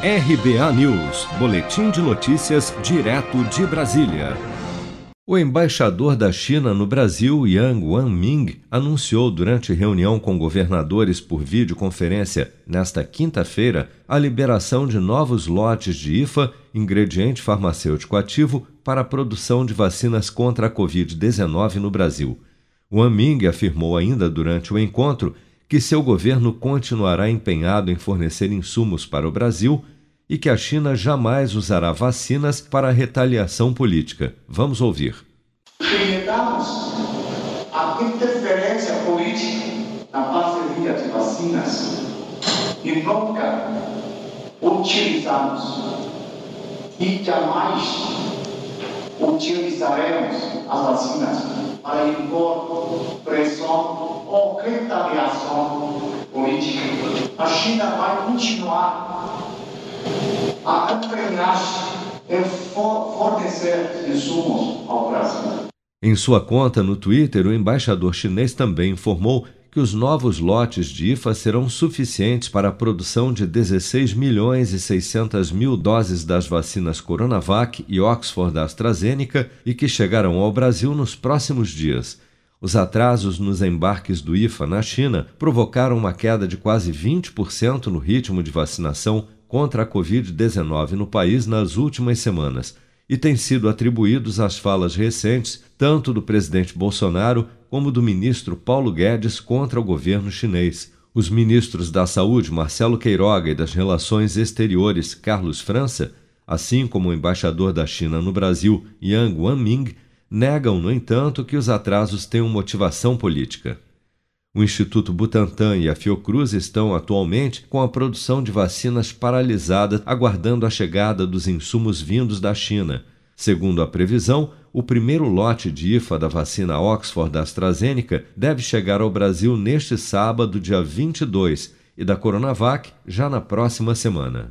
RBA News, Boletim de Notícias, direto de Brasília. O embaixador da China no Brasil, Yang Wanming, anunciou durante reunião com governadores por videoconferência nesta quinta-feira a liberação de novos lotes de IFA, ingrediente farmacêutico ativo, para a produção de vacinas contra a Covid-19 no Brasil. Wanming afirmou ainda durante o encontro que seu governo continuará empenhado em fornecer insumos para o Brasil e que a China jamais usará vacinas para retaliação política. Vamos ouvir. Rejeitamos a interferência política na parceria de vacinas e nunca utilizamos e jamais utilizaremos as vacinas para impor pressão ou retaliação política. A China vai continuar a empenhar-se em fornecer insumos ao Brasil. Em sua conta no Twitter, o embaixador chinês também informou que os novos lotes de IFA serão suficientes para a produção de 16 milhões e 600 mil doses das vacinas Coronavac e Oxford AstraZeneca e que chegarão ao Brasil nos próximos dias. Os atrasos nos embarques do IFA na China provocaram uma queda de quase 20% no ritmo de vacinação contra a Covid-19 no país nas últimas semanas e têm sido atribuídos às falas recentes tanto do presidente Bolsonaro como do ministro Paulo Guedes contra o governo chinês. Os ministros da Saúde, Marcelo Queiroga, e das Relações Exteriores, Carlos França, assim como o embaixador da China no Brasil, Yang Wanming, negam, no entanto, que os atrasos tenham motivação política. O Instituto Butantan e a Fiocruz estão atualmente com a produção de vacinas paralisada, aguardando a chegada dos insumos vindos da China. Segundo a previsão, o primeiro lote de IFA da vacina Oxford da AstraZeneca deve chegar ao Brasil neste sábado, dia 22, e da Coronavac já na próxima semana.